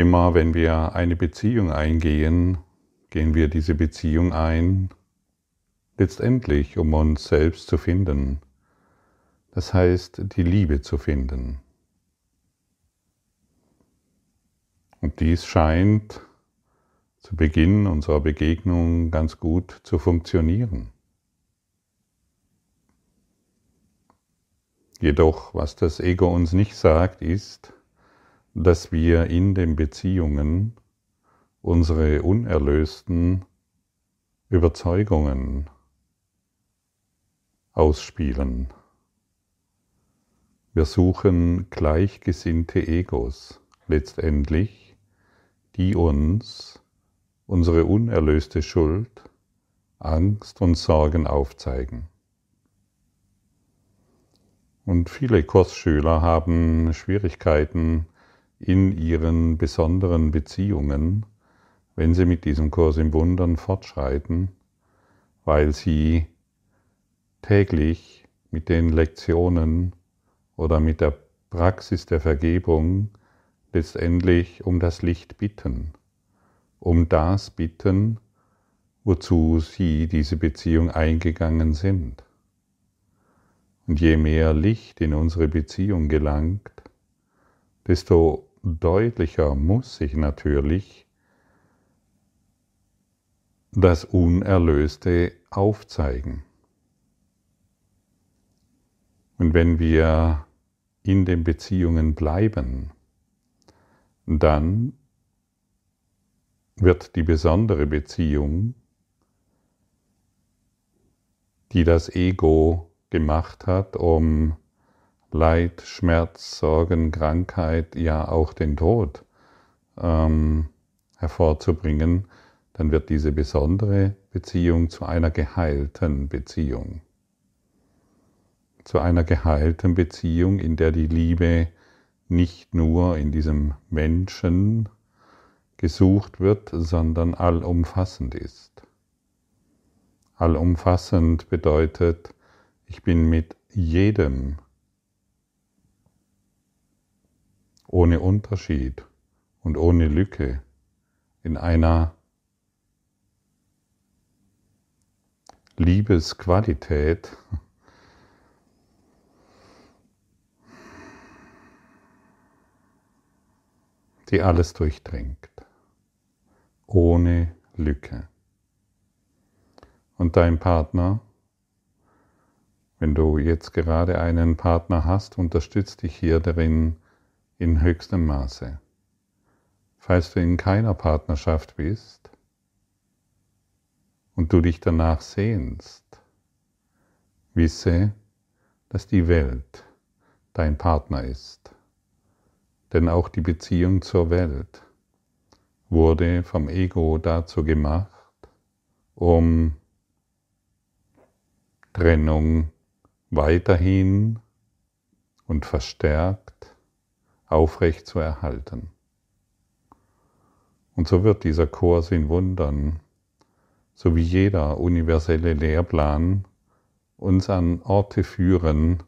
Immer wenn wir eine Beziehung eingehen, gehen wir diese Beziehung ein, letztendlich um uns selbst zu finden. Das heißt, die Liebe zu finden. Und dies scheint zu Beginn unserer Begegnung ganz gut zu funktionieren. Jedoch, was das Ego uns nicht sagt, ist, dass wir in den Beziehungen unsere unerlösten Überzeugungen ausspielen. Wir suchen gleichgesinnte Egos letztendlich, die uns unsere unerlöste Schuld, Angst und Sorgen aufzeigen. Und viele Kursschüler haben Schwierigkeiten, in ihren besonderen Beziehungen, wenn sie mit diesem Kurs im Wundern fortschreiten, weil sie täglich mit den Lektionen oder mit der Praxis der Vergebung letztendlich um das Licht bitten, um das bitten, wozu sie diese Beziehung eingegangen sind. Und je mehr Licht in unsere Beziehung gelangt, desto deutlicher muss sich natürlich das Unerlöste aufzeigen. Und wenn wir in den Beziehungen bleiben, dann wird die besondere Beziehung, die das Ego gemacht hat, um Leid, Schmerz, Sorgen, Krankheit, ja auch den Tod ähm, hervorzubringen, dann wird diese besondere Beziehung zu einer geheilten Beziehung. Zu einer geheilten Beziehung, in der die Liebe nicht nur in diesem Menschen gesucht wird, sondern allumfassend ist. Allumfassend bedeutet, ich bin mit jedem ohne Unterschied und ohne Lücke in einer Liebesqualität, die alles durchdringt, ohne Lücke. Und dein Partner, wenn du jetzt gerade einen Partner hast, unterstützt dich hier darin, in höchstem Maße. Falls du in keiner Partnerschaft bist und du dich danach sehnst, wisse, dass die Welt dein Partner ist. Denn auch die Beziehung zur Welt wurde vom Ego dazu gemacht, um Trennung weiterhin und verstärkt aufrecht zu erhalten. Und so wird dieser Kurs in Wundern, so wie jeder universelle Lehrplan, uns an Orte führen,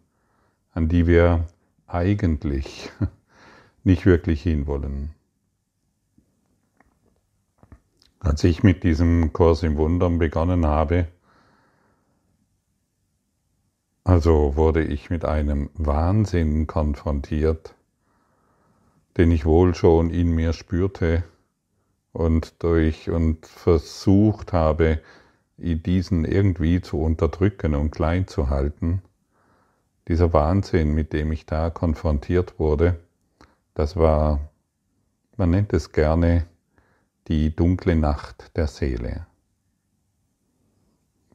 an die wir eigentlich nicht wirklich hinwollen. Als ich mit diesem Kurs im Wundern begonnen habe, also wurde ich mit einem Wahnsinn konfrontiert, den ich wohl schon in mir spürte und durch und versucht habe, diesen irgendwie zu unterdrücken und klein zu halten. Dieser Wahnsinn, mit dem ich da konfrontiert wurde, das war, man nennt es gerne, die dunkle Nacht der Seele.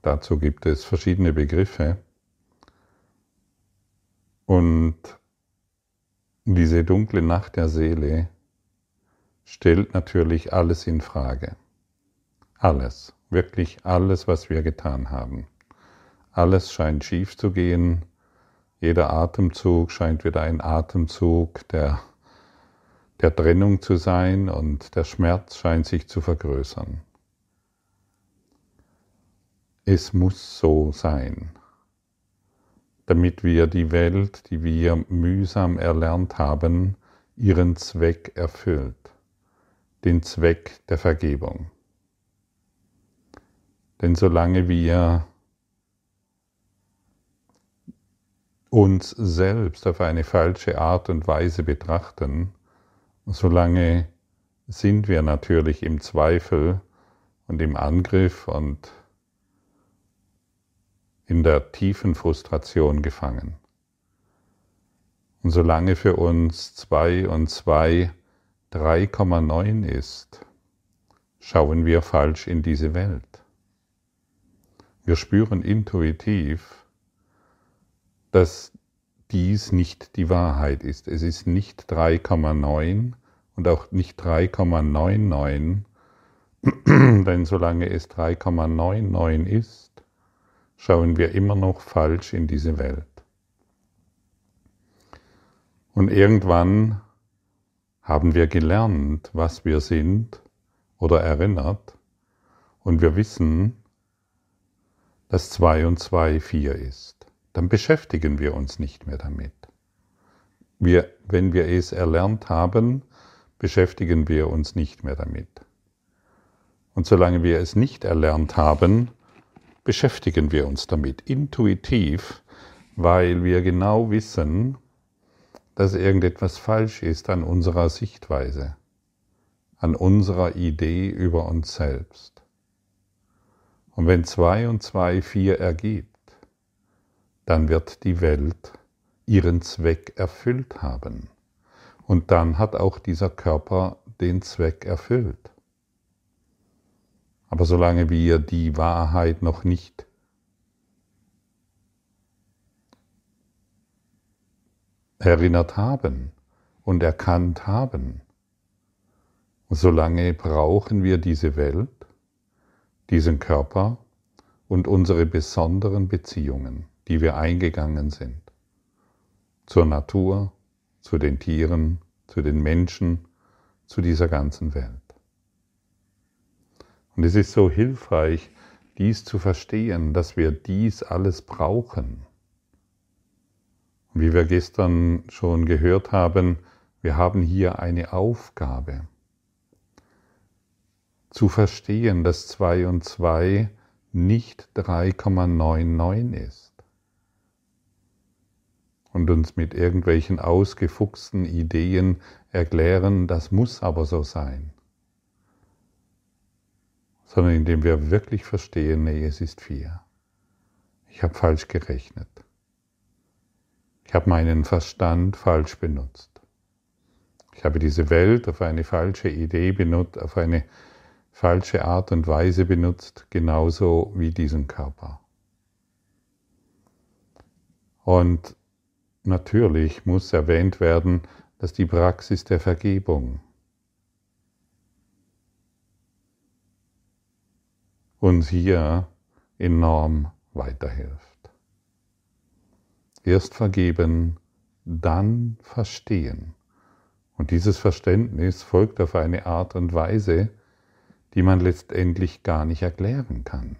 Dazu gibt es verschiedene Begriffe. Und diese dunkle Nacht der Seele stellt natürlich alles in Frage. Alles, wirklich alles, was wir getan haben. Alles scheint schief zu gehen. Jeder Atemzug scheint wieder ein Atemzug der, der Trennung zu sein und der Schmerz scheint sich zu vergrößern. Es muss so sein damit wir die Welt, die wir mühsam erlernt haben, ihren Zweck erfüllt. den Zweck der Vergebung. Denn solange wir uns selbst auf eine falsche Art und Weise betrachten, solange sind wir natürlich im Zweifel und im Angriff und in der tiefen Frustration gefangen. Und solange für uns 2 und 2 3,9 ist, schauen wir falsch in diese Welt. Wir spüren intuitiv, dass dies nicht die Wahrheit ist. Es ist nicht 3,9 und auch nicht 3,99, denn solange es 3,99 ist, schauen wir immer noch falsch in diese Welt. Und irgendwann haben wir gelernt, was wir sind oder erinnert und wir wissen, dass 2 und 2 4 ist. Dann beschäftigen wir uns nicht mehr damit. Wir, wenn wir es erlernt haben, beschäftigen wir uns nicht mehr damit. Und solange wir es nicht erlernt haben, beschäftigen wir uns damit intuitiv, weil wir genau wissen, dass irgendetwas falsch ist an unserer Sichtweise, an unserer Idee über uns selbst. Und wenn zwei und zwei vier ergibt, dann wird die Welt ihren Zweck erfüllt haben. Und dann hat auch dieser Körper den Zweck erfüllt. Aber solange wir die Wahrheit noch nicht erinnert haben und erkannt haben, solange brauchen wir diese Welt, diesen Körper und unsere besonderen Beziehungen, die wir eingegangen sind, zur Natur, zu den Tieren, zu den Menschen, zu dieser ganzen Welt. Und es ist so hilfreich, dies zu verstehen, dass wir dies alles brauchen. Und wie wir gestern schon gehört haben, wir haben hier eine Aufgabe. Zu verstehen, dass 2 und 2 nicht 3,99 ist und uns mit irgendwelchen ausgefuchsten Ideen erklären, das muss aber so sein, sondern indem wir wirklich verstehen, nee, es ist vier. Ich habe falsch gerechnet. Ich habe meinen Verstand falsch benutzt. Ich habe diese Welt auf eine falsche Idee benutzt, auf eine falsche Art und Weise benutzt, genauso wie diesen Körper. Und Natürlich muss erwähnt werden, dass die Praxis der Vergebung uns hier enorm weiterhilft. Erst vergeben, dann verstehen. Und dieses Verständnis folgt auf eine Art und Weise, die man letztendlich gar nicht erklären kann.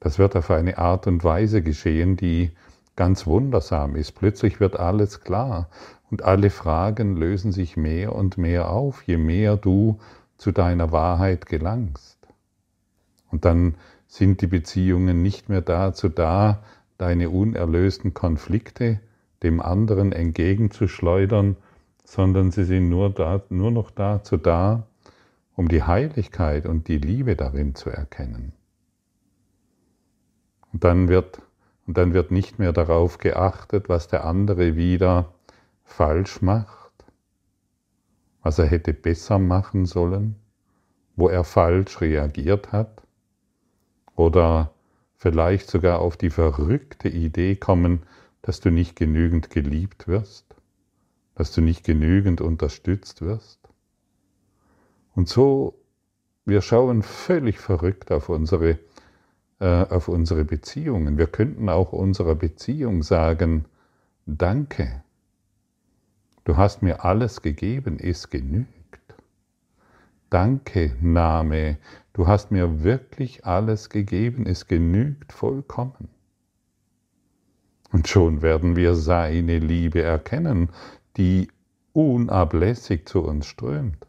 Das wird auf eine Art und Weise geschehen, die ganz wundersam ist. Plötzlich wird alles klar und alle Fragen lösen sich mehr und mehr auf, je mehr du zu deiner Wahrheit gelangst. Und dann sind die Beziehungen nicht mehr dazu da, deine unerlösten Konflikte dem anderen entgegenzuschleudern, sondern sie sind nur, da, nur noch dazu da, um die Heiligkeit und die Liebe darin zu erkennen. Und dann wird und dann wird nicht mehr darauf geachtet, was der andere wieder falsch macht, was er hätte besser machen sollen, wo er falsch reagiert hat oder vielleicht sogar auf die verrückte Idee kommen, dass du nicht genügend geliebt wirst, dass du nicht genügend unterstützt wirst. Und so, wir schauen völlig verrückt auf unsere äh, auf unsere Beziehungen. Wir könnten auch unserer Beziehung sagen, danke, du hast mir alles gegeben, es genügt. Danke, Name, du hast mir wirklich alles gegeben, es genügt vollkommen. Und schon werden wir seine Liebe erkennen, die unablässig zu uns strömt.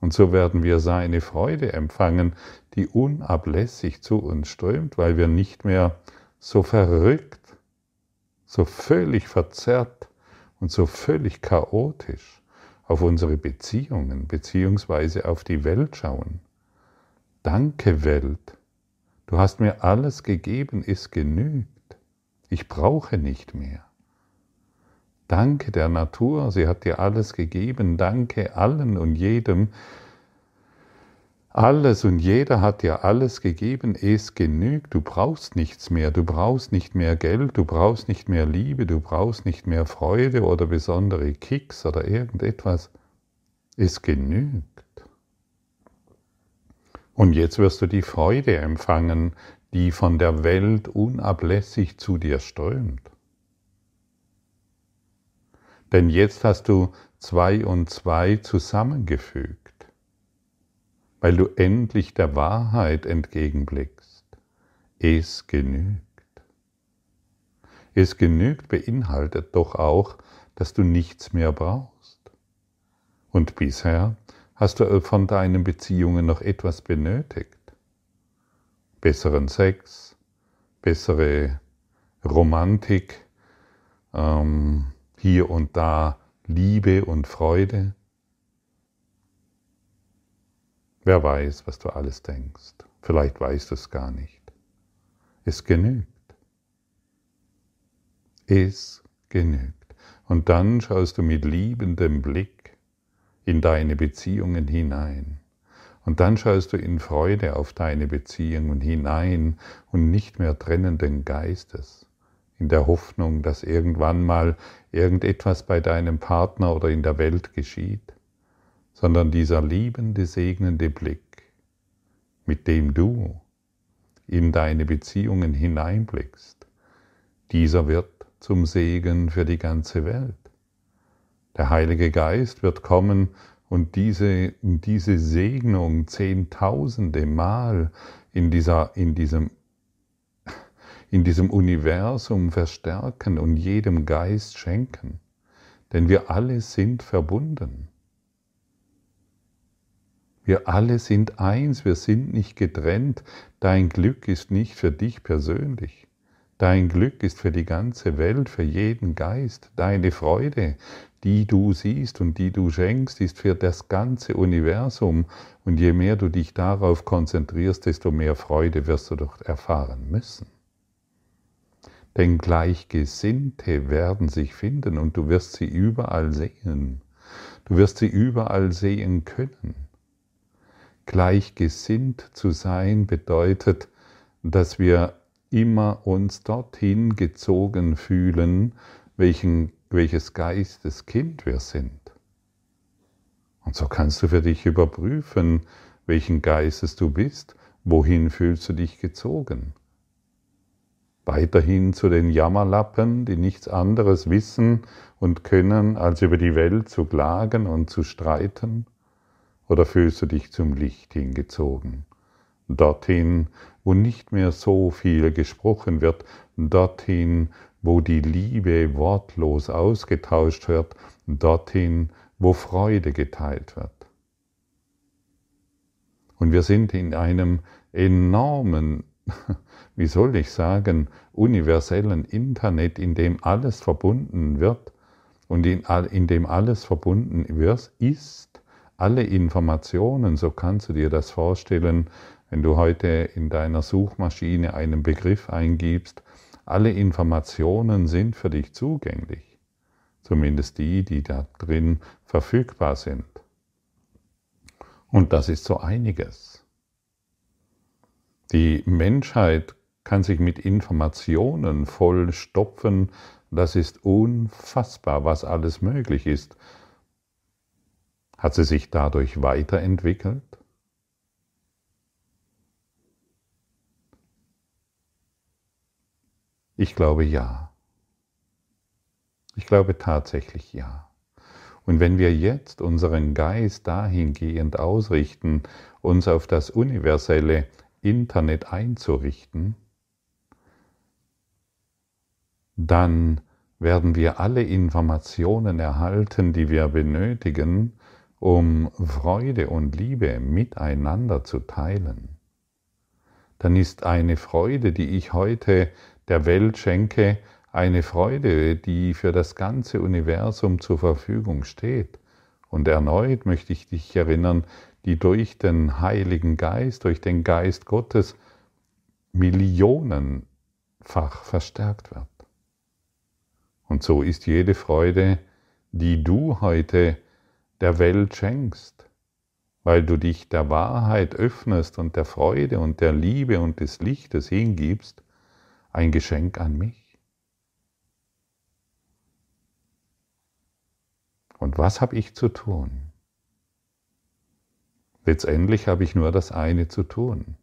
Und so werden wir seine Freude empfangen, die unablässig zu uns strömt, weil wir nicht mehr so verrückt, so völlig verzerrt und so völlig chaotisch auf unsere Beziehungen beziehungsweise auf die Welt schauen. Danke Welt, du hast mir alles gegeben, es genügt. Ich brauche nicht mehr. Danke der Natur, sie hat dir alles gegeben. Danke allen und jedem. Alles und jeder hat dir alles gegeben, es genügt. Du brauchst nichts mehr. Du brauchst nicht mehr Geld, du brauchst nicht mehr Liebe, du brauchst nicht mehr Freude oder besondere Kicks oder irgendetwas. Es genügt. Und jetzt wirst du die Freude empfangen, die von der Welt unablässig zu dir strömt. Denn jetzt hast du zwei und zwei zusammengefügt, weil du endlich der Wahrheit entgegenblickst. Es genügt. Es genügt beinhaltet doch auch, dass du nichts mehr brauchst. Und bisher hast du von deinen Beziehungen noch etwas benötigt. Besseren Sex, bessere Romantik, ähm, hier und da Liebe und Freude? Wer weiß, was du alles denkst. Vielleicht weißt du es gar nicht. Es genügt. Es genügt. Und dann schaust du mit liebendem Blick in deine Beziehungen hinein. Und dann schaust du in Freude auf deine Beziehungen hinein und nicht mehr trennenden Geistes in der Hoffnung, dass irgendwann mal irgendetwas bei deinem Partner oder in der Welt geschieht, sondern dieser liebende, segnende Blick, mit dem du in deine Beziehungen hineinblickst, dieser wird zum Segen für die ganze Welt. Der Heilige Geist wird kommen und diese, diese Segnung zehntausende Mal in, dieser, in diesem in diesem Universum verstärken und jedem Geist schenken. Denn wir alle sind verbunden. Wir alle sind eins, wir sind nicht getrennt. Dein Glück ist nicht für dich persönlich. Dein Glück ist für die ganze Welt, für jeden Geist. Deine Freude, die du siehst und die du schenkst, ist für das ganze Universum. Und je mehr du dich darauf konzentrierst, desto mehr Freude wirst du doch erfahren müssen. Denn Gleichgesinnte werden sich finden und du wirst sie überall sehen. Du wirst sie überall sehen können. Gleichgesinnt zu sein bedeutet, dass wir immer uns dorthin gezogen fühlen, welchen, welches Geisteskind wir sind. Und so kannst du für dich überprüfen, welchen Geistes du bist, wohin fühlst du dich gezogen weiterhin zu den Jammerlappen, die nichts anderes wissen und können, als über die Welt zu klagen und zu streiten? Oder fühlst du dich zum Licht hingezogen? Dorthin, wo nicht mehr so viel gesprochen wird, dorthin, wo die Liebe wortlos ausgetauscht wird, dorthin, wo Freude geteilt wird. Und wir sind in einem enormen wie soll ich sagen, universellen Internet, in dem alles verbunden wird und in, in dem alles verbunden ist, alle Informationen, so kannst du dir das vorstellen, wenn du heute in deiner Suchmaschine einen Begriff eingibst, alle Informationen sind für dich zugänglich, zumindest die, die da drin verfügbar sind. Und das ist so einiges. Die Menschheit kann sich mit Informationen vollstopfen. Das ist unfassbar, was alles möglich ist. Hat sie sich dadurch weiterentwickelt? Ich glaube ja. Ich glaube tatsächlich ja. Und wenn wir jetzt unseren Geist dahingehend ausrichten, uns auf das universelle Internet einzurichten, dann werden wir alle Informationen erhalten, die wir benötigen, um Freude und Liebe miteinander zu teilen, dann ist eine Freude, die ich heute der Welt schenke, eine Freude, die für das ganze Universum zur Verfügung steht. Und erneut möchte ich dich erinnern, die durch den Heiligen Geist, durch den Geist Gottes millionenfach verstärkt wird. Und so ist jede Freude, die du heute der Welt schenkst, weil du dich der Wahrheit öffnest und der Freude und der Liebe und des Lichtes hingibst, ein Geschenk an mich. Und was habe ich zu tun? Letztendlich habe ich nur das eine zu tun.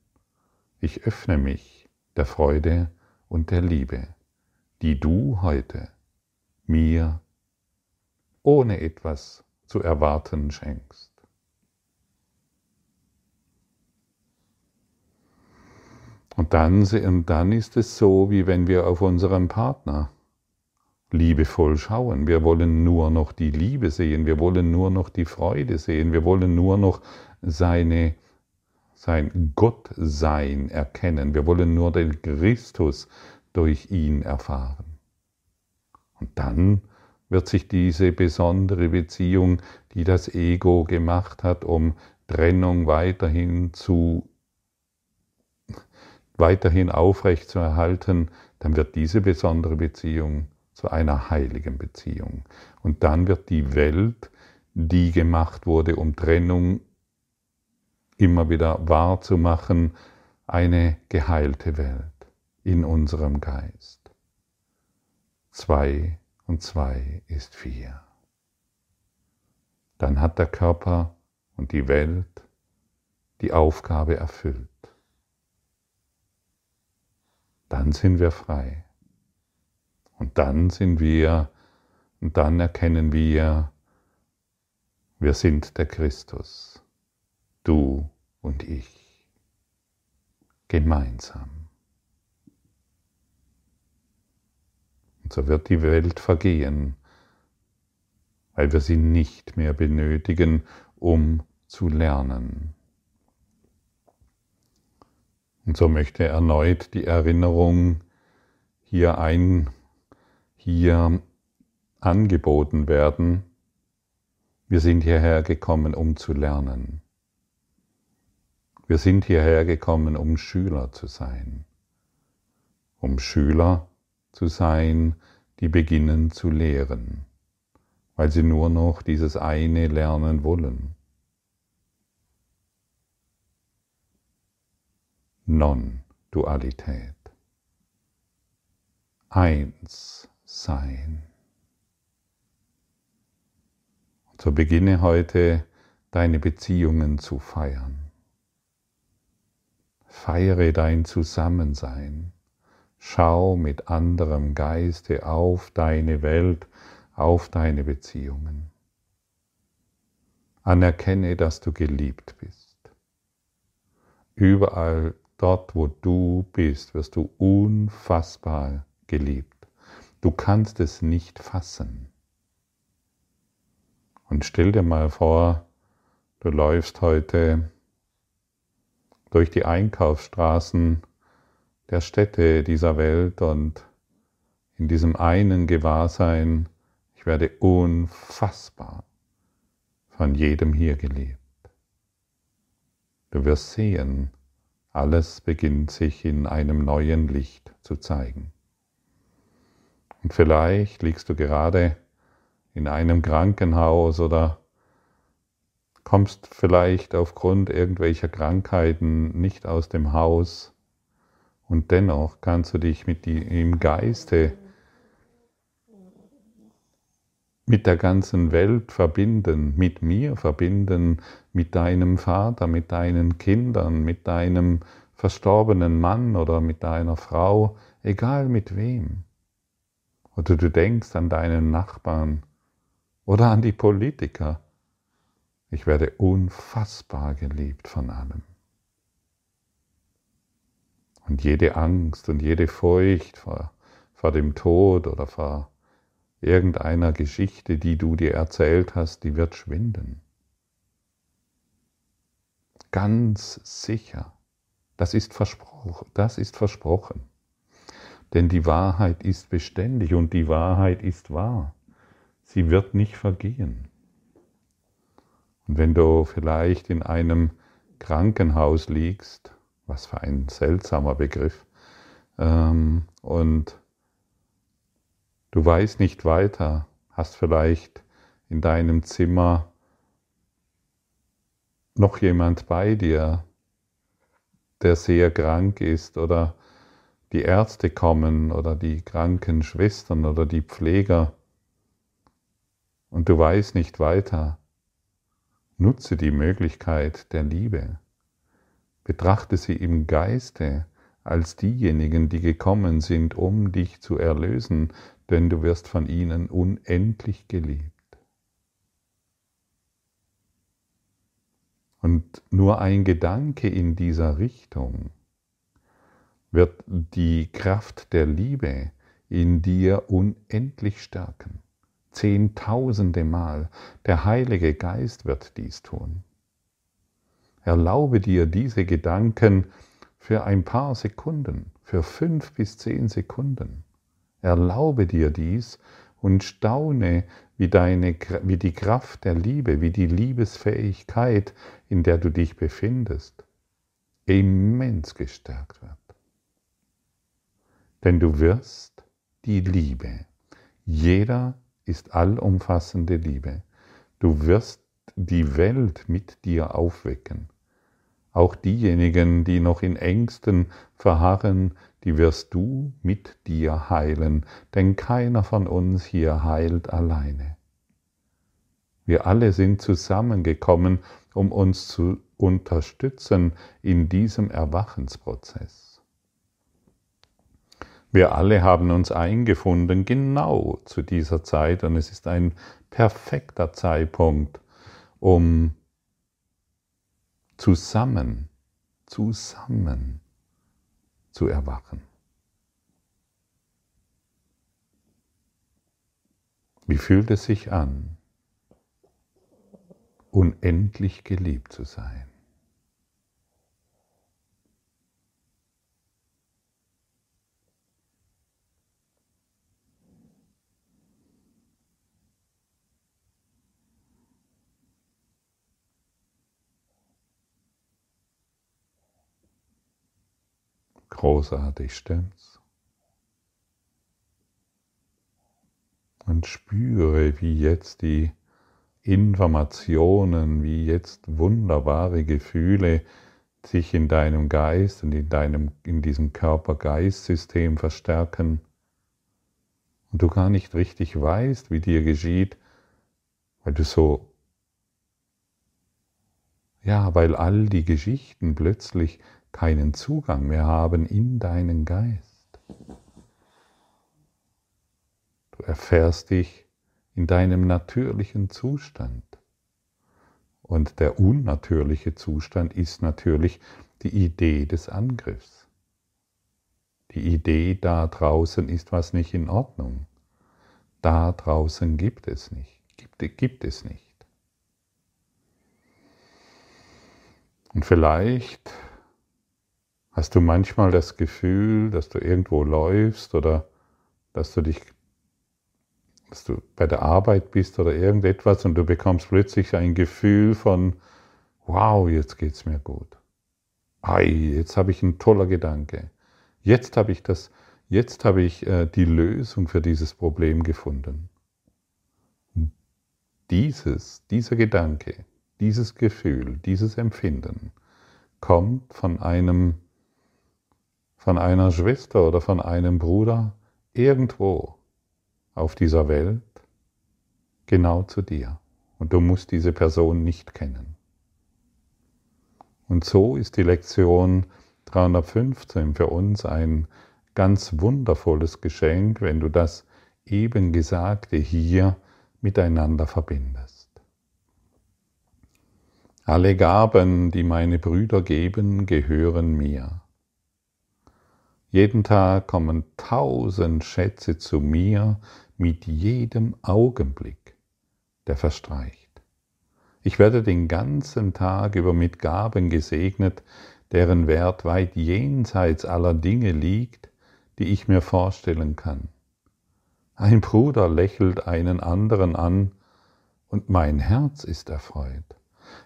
Ich öffne mich der Freude und der Liebe, die du heute mir ohne etwas zu erwarten schenkst. Und dann, und dann ist es so, wie wenn wir auf unseren Partner liebevoll schauen. Wir wollen nur noch die Liebe sehen, wir wollen nur noch die Freude sehen, wir wollen nur noch seine, sein Gottsein erkennen, wir wollen nur den Christus durch ihn erfahren. Und dann wird sich diese besondere Beziehung, die das Ego gemacht hat, um Trennung weiterhin zu weiterhin aufrecht zu erhalten, dann wird diese besondere Beziehung zu einer heiligen Beziehung. Und dann wird die Welt, die gemacht wurde, um Trennung immer wieder wahrzumachen, eine geheilte Welt in unserem Geist. Zwei und zwei ist vier. Dann hat der Körper und die Welt die Aufgabe erfüllt. Dann sind wir frei. Und dann sind wir, und dann erkennen wir, wir sind der Christus, du und ich, gemeinsam. So wird die Welt vergehen, weil wir sie nicht mehr benötigen, um zu lernen. Und so möchte erneut die Erinnerung hier ein hier angeboten werden. Wir sind hierher gekommen, um zu lernen. Wir sind hierher gekommen, um Schüler zu sein. Um Schüler zu sein, die beginnen zu lehren, weil sie nur noch dieses eine lernen wollen. Non-Dualität. Eins sein. Und so beginne heute deine Beziehungen zu feiern. Feiere dein Zusammensein. Schau mit anderem Geiste auf deine Welt, auf deine Beziehungen. Anerkenne, dass du geliebt bist. Überall dort, wo du bist, wirst du unfassbar geliebt. Du kannst es nicht fassen. Und stell dir mal vor, du läufst heute durch die Einkaufsstraßen der Städte dieser Welt und in diesem einen Gewahrsein, ich werde unfassbar von jedem hier geliebt. Du wirst sehen, alles beginnt sich in einem neuen Licht zu zeigen. Und vielleicht liegst du gerade in einem Krankenhaus oder kommst vielleicht aufgrund irgendwelcher Krankheiten nicht aus dem Haus und dennoch kannst du dich mit die, im Geiste mit der ganzen Welt verbinden, mit mir verbinden, mit deinem Vater, mit deinen Kindern, mit deinem verstorbenen Mann oder mit deiner Frau, egal mit wem. Oder du denkst an deinen Nachbarn oder an die Politiker. Ich werde unfassbar geliebt von allem. Und jede Angst und jede Furcht vor, vor dem Tod oder vor irgendeiner Geschichte, die du dir erzählt hast, die wird schwinden. ganz sicher. Das ist versprochen. Das ist versprochen. Denn die Wahrheit ist beständig und die Wahrheit ist wahr. Sie wird nicht vergehen. Und wenn du vielleicht in einem Krankenhaus liegst, was für ein seltsamer Begriff, ähm, und du weißt nicht weiter, hast vielleicht in deinem Zimmer noch jemand bei dir, der sehr krank ist oder die Ärzte kommen oder die Krankenschwestern oder die Pfleger. Und du weißt nicht weiter, nutze die Möglichkeit der Liebe. Betrachte sie im Geiste als diejenigen, die gekommen sind, um dich zu erlösen, denn du wirst von ihnen unendlich geliebt. Und nur ein Gedanke in dieser Richtung wird die Kraft der Liebe in dir unendlich stärken. Zehntausende Mal. Der Heilige Geist wird dies tun. Erlaube dir diese Gedanken für ein paar Sekunden, für fünf bis zehn Sekunden. Erlaube dir dies und staune, wie, deine, wie die Kraft der Liebe, wie die Liebesfähigkeit, in der du dich befindest, immens gestärkt wird. Denn du wirst die Liebe. Jeder ist allumfassende Liebe. Du wirst die Welt mit dir aufwecken. Auch diejenigen, die noch in Ängsten verharren, die wirst du mit dir heilen, denn keiner von uns hier heilt alleine. Wir alle sind zusammengekommen, um uns zu unterstützen in diesem Erwachensprozess. Wir alle haben uns eingefunden genau zu dieser Zeit und es ist ein perfekter Zeitpunkt, um zusammen, zusammen zu erwachen. Wie fühlt es sich an, unendlich geliebt zu sein? Großartig, stimmt's? Und spüre, wie jetzt die Informationen, wie jetzt wunderbare Gefühle sich in deinem Geist und in, deinem, in diesem Körper-Geist-System verstärken und du gar nicht richtig weißt, wie dir geschieht, weil du so, ja, weil all die Geschichten plötzlich keinen Zugang mehr haben in deinen Geist. Du erfährst dich in deinem natürlichen Zustand. Und der unnatürliche Zustand ist natürlich die Idee des Angriffs. Die Idee, da draußen ist was nicht in Ordnung. Da draußen gibt es nicht. Gibt, gibt es nicht. Und vielleicht Hast du manchmal das Gefühl, dass du irgendwo läufst oder dass du dich, dass du bei der Arbeit bist oder irgendetwas und du bekommst plötzlich ein Gefühl von, wow, jetzt geht's mir gut. Ei, jetzt habe ich einen toller Gedanke. Jetzt habe ich das, jetzt habe ich äh, die Lösung für dieses Problem gefunden. Dieses, dieser Gedanke, dieses Gefühl, dieses Empfinden kommt von einem von einer Schwester oder von einem Bruder irgendwo auf dieser Welt genau zu dir. Und du musst diese Person nicht kennen. Und so ist die Lektion 315 für uns ein ganz wundervolles Geschenk, wenn du das eben Gesagte hier miteinander verbindest. Alle Gaben, die meine Brüder geben, gehören mir. Jeden Tag kommen tausend Schätze zu mir mit jedem Augenblick, der verstreicht. Ich werde den ganzen Tag über mit Gaben gesegnet, deren Wert weit jenseits aller Dinge liegt, die ich mir vorstellen kann. Ein Bruder lächelt einen anderen an, und mein Herz ist erfreut.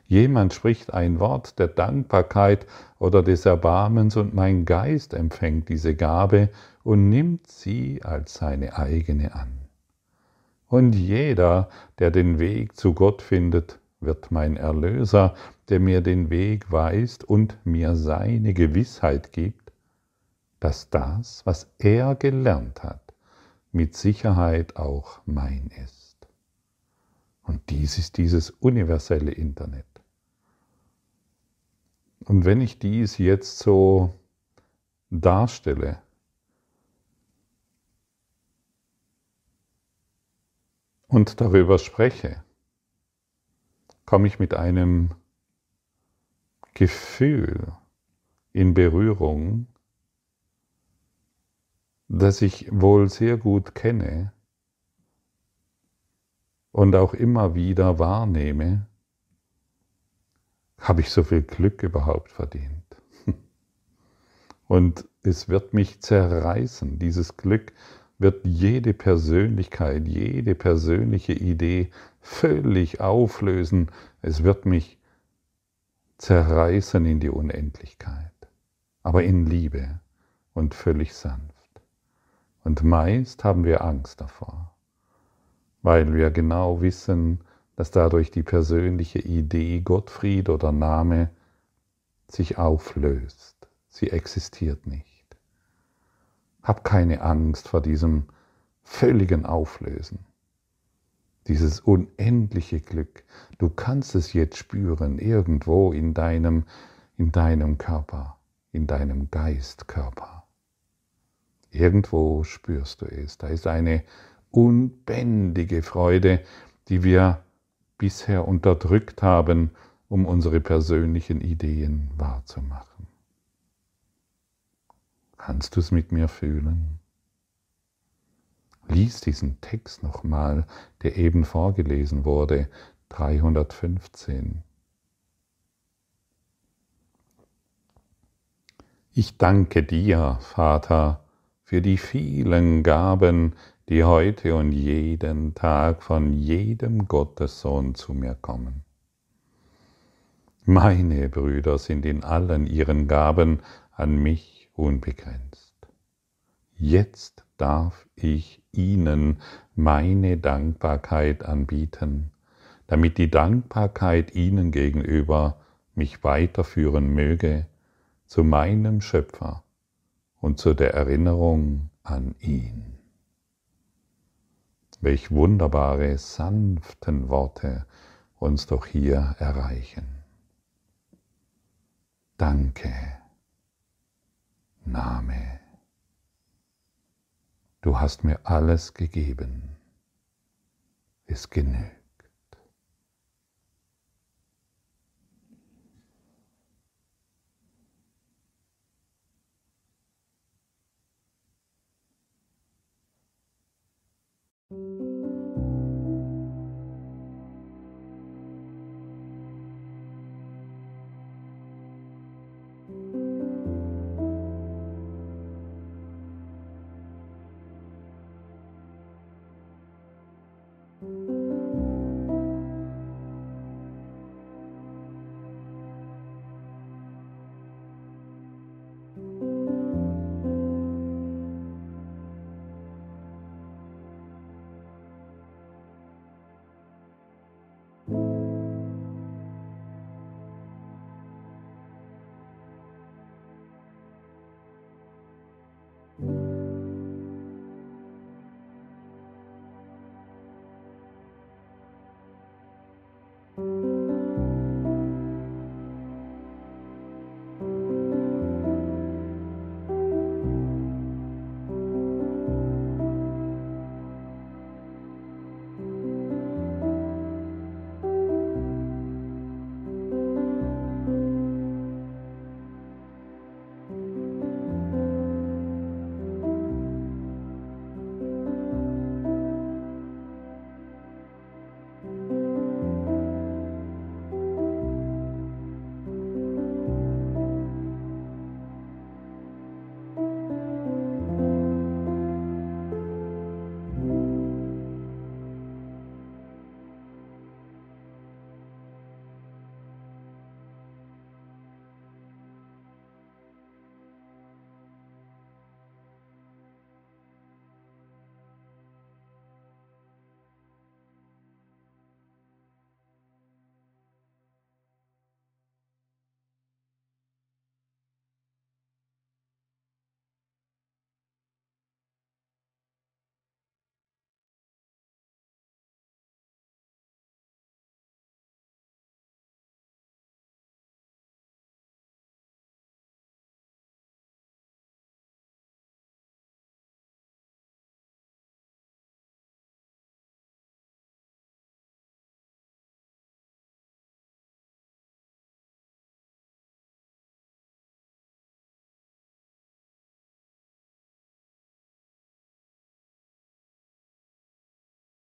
Jemand spricht ein Wort der Dankbarkeit oder des Erbarmens, und mein Geist empfängt diese Gabe und nimmt sie als seine eigene an. Und jeder, der den Weg zu Gott findet, wird mein Erlöser, der mir den Weg weist und mir seine Gewissheit gibt, dass das, was er gelernt hat, mit Sicherheit auch mein ist. Und dies ist dieses universelle Internet. Und wenn ich dies jetzt so darstelle, und darüber spreche, komme ich mit einem Gefühl in Berührung, das ich wohl sehr gut kenne und auch immer wieder wahrnehme, habe ich so viel Glück überhaupt verdient. Und es wird mich zerreißen, dieses Glück wird jede Persönlichkeit, jede persönliche Idee völlig auflösen. Es wird mich zerreißen in die Unendlichkeit, aber in Liebe und völlig sanft. Und meist haben wir Angst davor, weil wir genau wissen, dass dadurch die persönliche Idee Gottfried oder Name sich auflöst. Sie existiert nicht. Hab keine Angst vor diesem völligen Auflösen. Dieses unendliche Glück. Du kannst es jetzt spüren, irgendwo in deinem, in deinem Körper, in deinem Geistkörper. Irgendwo spürst du es. Da ist eine unbändige Freude, die wir bisher unterdrückt haben, um unsere persönlichen Ideen wahrzumachen. Kannst du es mit mir fühlen? Lies diesen Text nochmal, der eben vorgelesen wurde, 315. Ich danke dir, Vater, für die vielen Gaben, die heute und jeden Tag von jedem Gottessohn zu mir kommen. Meine Brüder sind in allen ihren Gaben an mich unbegrenzt. Jetzt darf ich ihnen meine Dankbarkeit anbieten, damit die Dankbarkeit ihnen gegenüber mich weiterführen möge zu meinem Schöpfer und zu der Erinnerung an ihn. Welch wunderbare, sanften Worte uns doch hier erreichen. Danke. Name. Du hast mir alles gegeben. Es genügt.